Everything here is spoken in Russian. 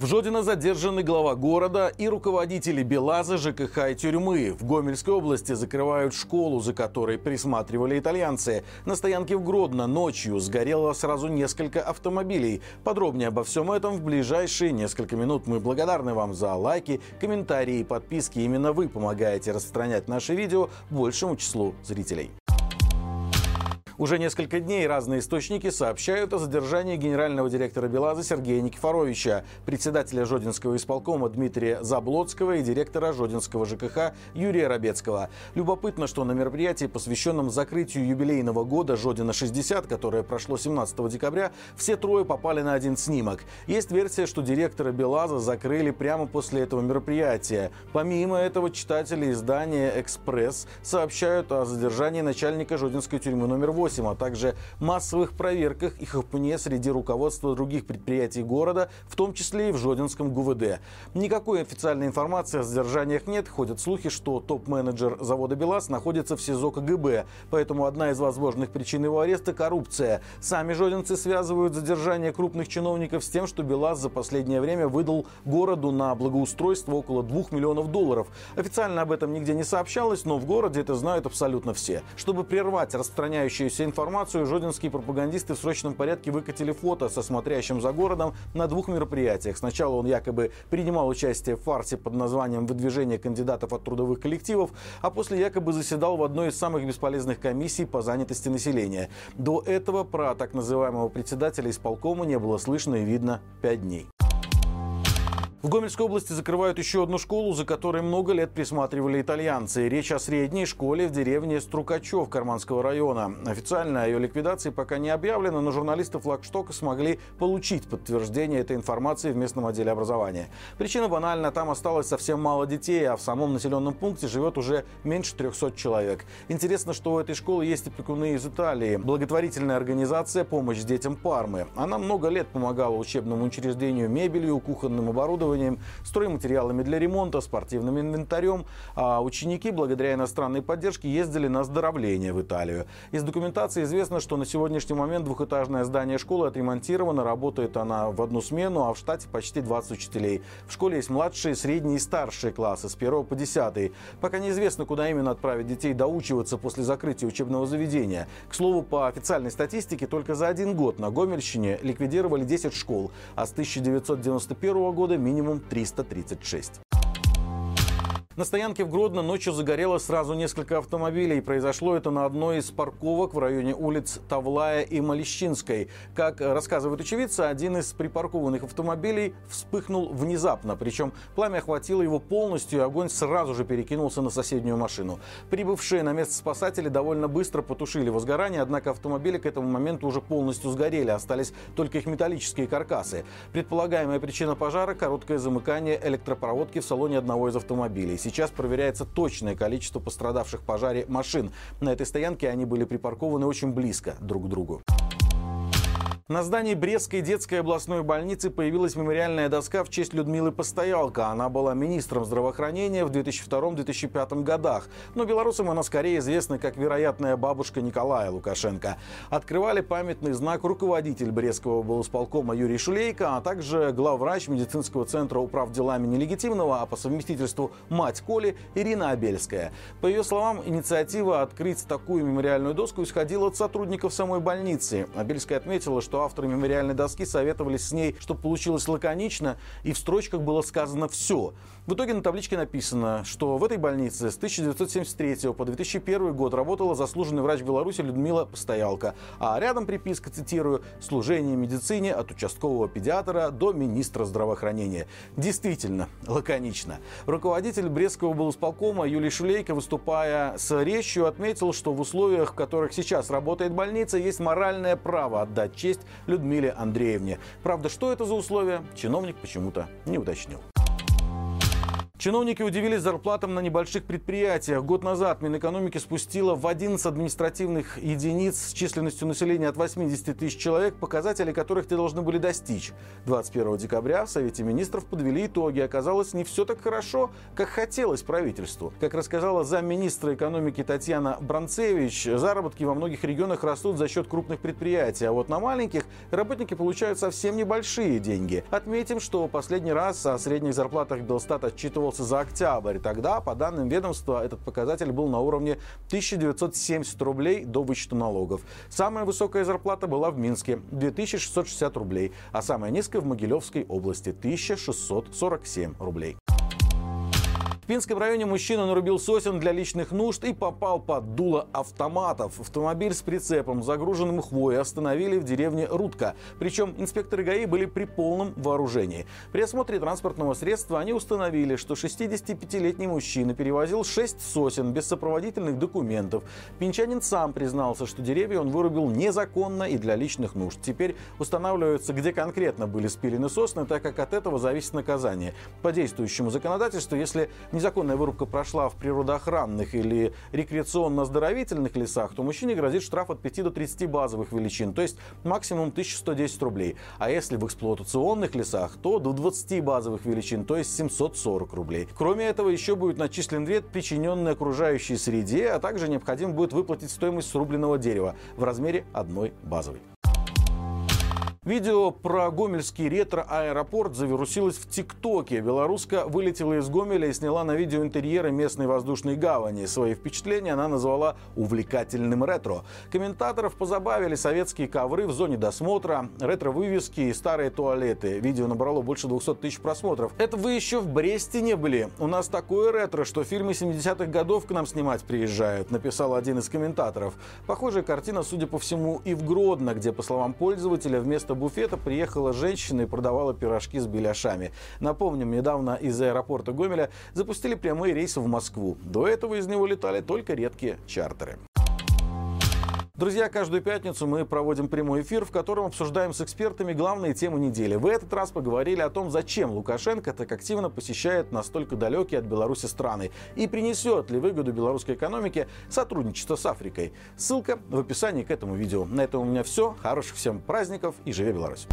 В Жодино задержаны глава города и руководители Белаза, ЖКХ и тюрьмы. В Гомельской области закрывают школу, за которой присматривали итальянцы. На стоянке в Гродно ночью сгорело сразу несколько автомобилей. Подробнее обо всем этом в ближайшие несколько минут. Мы благодарны вам за лайки, комментарии и подписки. Именно вы помогаете распространять наши видео большему числу зрителей. Уже несколько дней разные источники сообщают о задержании генерального директора БелАЗа Сергея Никифоровича, председателя Жодинского исполкома Дмитрия Заблоцкого и директора Жодинского ЖКХ Юрия Рабецкого. Любопытно, что на мероприятии, посвященном закрытию юбилейного года Жодина 60, которое прошло 17 декабря, все трое попали на один снимок. Есть версия, что директора БелАЗа закрыли прямо после этого мероприятия. Помимо этого, читатели издания «Экспресс» сообщают о задержании начальника Жодинской тюрьмы номер 8 8, а также массовых проверках и хапуне среди руководства других предприятий города, в том числе и в Жодинском ГУВД. Никакой официальной информации о задержаниях нет. Ходят слухи, что топ-менеджер завода «БелАЗ» находится в СИЗО КГБ. Поэтому одна из возможных причин его ареста – коррупция. Сами жодинцы связывают задержание крупных чиновников с тем, что «БелАЗ» за последнее время выдал городу на благоустройство около 2 миллионов долларов. Официально об этом нигде не сообщалось, но в городе это знают абсолютно все. Чтобы прервать распространяющуюся имеющуюся информацию, жодинские пропагандисты в срочном порядке выкатили фото со смотрящим за городом на двух мероприятиях. Сначала он якобы принимал участие в фарсе под названием «Выдвижение кандидатов от трудовых коллективов», а после якобы заседал в одной из самых бесполезных комиссий по занятости населения. До этого про так называемого председателя исполкома не было слышно и видно пять дней. В Гомельской области закрывают еще одну школу, за которой много лет присматривали итальянцы. Речь о средней школе в деревне Струкачев Карманского района. Официально о ее ликвидации пока не объявлено, но журналисты флагштока смогли получить подтверждение этой информации в местном отделе образования. Причина банальна, там осталось совсем мало детей, а в самом населенном пункте живет уже меньше 300 человек. Интересно, что у этой школы есть опекуны из Италии. Благотворительная организация «Помощь детям Пармы». Она много лет помогала учебному учреждению мебелью, кухонным оборудованием, оборудованием, стройматериалами для ремонта, спортивным инвентарем. А ученики, благодаря иностранной поддержке, ездили на оздоровление в Италию. Из документации известно, что на сегодняшний момент двухэтажное здание школы отремонтировано, работает она в одну смену, а в штате почти 20 учителей. В школе есть младшие, средние и старшие классы с 1 по 10. Пока неизвестно, куда именно отправить детей доучиваться после закрытия учебного заведения. К слову, по официальной статистике, только за один год на Гомельщине ликвидировали 10 школ, а с 1991 года минимум минимум 336. На стоянке в Гродно ночью загорелось сразу несколько автомобилей. Произошло это на одной из парковок в районе улиц Тавлая и Малищинской. Как рассказывают очевидцы, один из припаркованных автомобилей вспыхнул внезапно. Причем пламя охватило его полностью, и огонь сразу же перекинулся на соседнюю машину. Прибывшие на место спасатели довольно быстро потушили возгорание, однако автомобили к этому моменту уже полностью сгорели. Остались только их металлические каркасы. Предполагаемая причина пожара – короткое замыкание электропроводки в салоне одного из автомобилей. Сейчас проверяется точное количество пострадавших в пожаре машин. На этой стоянке они были припаркованы очень близко друг к другу. На здании Брестской детской областной больницы появилась мемориальная доска в честь Людмилы Постоялка. Она была министром здравоохранения в 2002-2005 годах. Но белорусам она скорее известна как вероятная бабушка Николая Лукашенко. Открывали памятный знак руководитель Брестского облсполкома Юрий Шулейко, а также главврач медицинского центра управ делами нелегитимного, а по совместительству мать Коли Ирина Абельская. По ее словам, инициатива открыть такую мемориальную доску исходила от сотрудников самой больницы. Абельская отметила, что авторы мемориальной доски советовались с ней, чтобы получилось лаконично, и в строчках было сказано все. В итоге на табличке написано, что в этой больнице с 1973 по 2001 год работала заслуженный врач Беларуси Людмила Постоялка. А рядом приписка, цитирую, «Служение медицине от участкового педиатра до министра здравоохранения». Действительно, лаконично. Руководитель Брестского облсполкома Юлий Шулейко, выступая с речью, отметил, что в условиях, в которых сейчас работает больница, есть моральное право отдать честь Людмиле Андреевне. Правда, что это за условия, чиновник почему-то не уточнил. Чиновники удивились зарплатам на небольших предприятиях. Год назад Минэкономики спустила в 11 административных единиц с численностью населения от 80 тысяч человек, показатели которых те должны были достичь. 21 декабря в Совете министров подвели итоги. Оказалось, не все так хорошо, как хотелось правительству. Как рассказала замминистра экономики Татьяна Бранцевич, заработки во многих регионах растут за счет крупных предприятий, а вот на маленьких работники получают совсем небольшие деньги. Отметим, что последний раз о средних зарплатах Белстат отчитывал отчитывался за октябрь. Тогда, по данным ведомства, этот показатель был на уровне 1970 рублей до вычета налогов. Самая высокая зарплата была в Минске – 2660 рублей, а самая низкая в Могилевской области – 1647 рублей. Пинском районе мужчина нарубил сосен для личных нужд и попал под дуло автоматов. Автомобиль с прицепом, загруженным хвоей, остановили в деревне Рудка. Причем инспекторы ГАИ были при полном вооружении. При осмотре транспортного средства они установили, что 65-летний мужчина перевозил 6 сосен без сопроводительных документов. Пинчанин сам признался, что деревья он вырубил незаконно и для личных нужд. Теперь устанавливается, где конкретно были спилены сосны, так как от этого зависит наказание. По действующему законодательству, если не незаконная вырубка прошла в природоохранных или рекреационно-оздоровительных лесах, то мужчине грозит штраф от 5 до 30 базовых величин, то есть максимум 1110 рублей. А если в эксплуатационных лесах, то до 20 базовых величин, то есть 740 рублей. Кроме этого, еще будет начислен вред, причиненный окружающей среде, а также необходимо будет выплатить стоимость срубленного дерева в размере одной базовой. Видео про гомельский ретро-аэропорт завирусилось в ТикТоке. Белоруска вылетела из Гомеля и сняла на видео интерьеры местной воздушной гавани. Свои впечатления она назвала увлекательным ретро. Комментаторов позабавили советские ковры в зоне досмотра, ретро-вывески и старые туалеты. Видео набрало больше 200 тысяч просмотров. Это вы еще в Бресте не были? У нас такое ретро, что фильмы 70-х годов к нам снимать приезжают, написал один из комментаторов. Похожая картина, судя по всему, и в Гродно, где, по словам пользователя, вместо буфета приехала женщина и продавала пирожки с беляшами. Напомним, недавно из аэропорта Гомеля запустили прямые рейсы в Москву. До этого из него летали только редкие чартеры. Друзья, каждую пятницу мы проводим прямой эфир, в котором обсуждаем с экспертами главные темы недели. В этот раз поговорили о том, зачем Лукашенко так активно посещает настолько далекие от Беларуси страны и принесет ли выгоду белорусской экономике сотрудничество с Африкой. Ссылка в описании к этому видео. На этом у меня все. Хороших всем праздников и живи Беларусь!